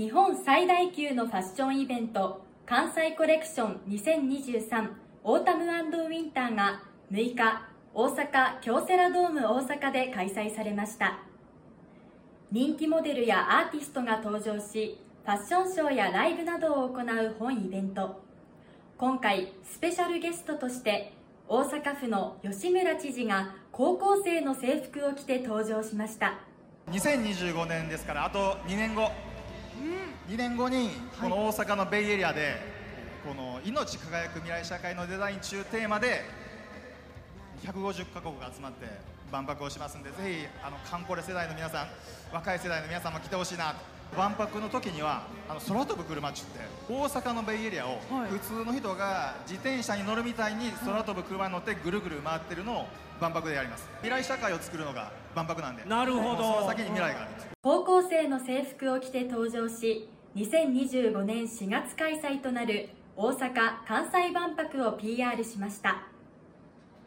日本最大級のファッションイベント関西コレクション2023オータムウィンターが6日大阪京セラドーム大阪で開催されました。人気モデルやアーティストが登場しファッションショーやライブなどを行う本イベント。今回スペシャルゲストとして大阪府の吉村知事が高校生の制服を着て登場しました。2025年ですからあと2年後、2年後にこの大阪のベイエリアで、この命輝く未来社会のデザイン中テーマで150カ国が集まって万博をしますんでぜひあのカンコレ世代の皆さん若い世代の皆さんも来てほしいな。万博の時にはあの空飛ぶ車っちゅって大阪のベイエリアを普通の人が自転車に乗るみたいに空飛ぶ車に乗ってぐるぐる回ってるのを万博でやります。未来社会を作るのが万博なんでなるほど。その先に高校生の制服を着て登場し2025年4月開催となる大阪・関西万博を PR しました。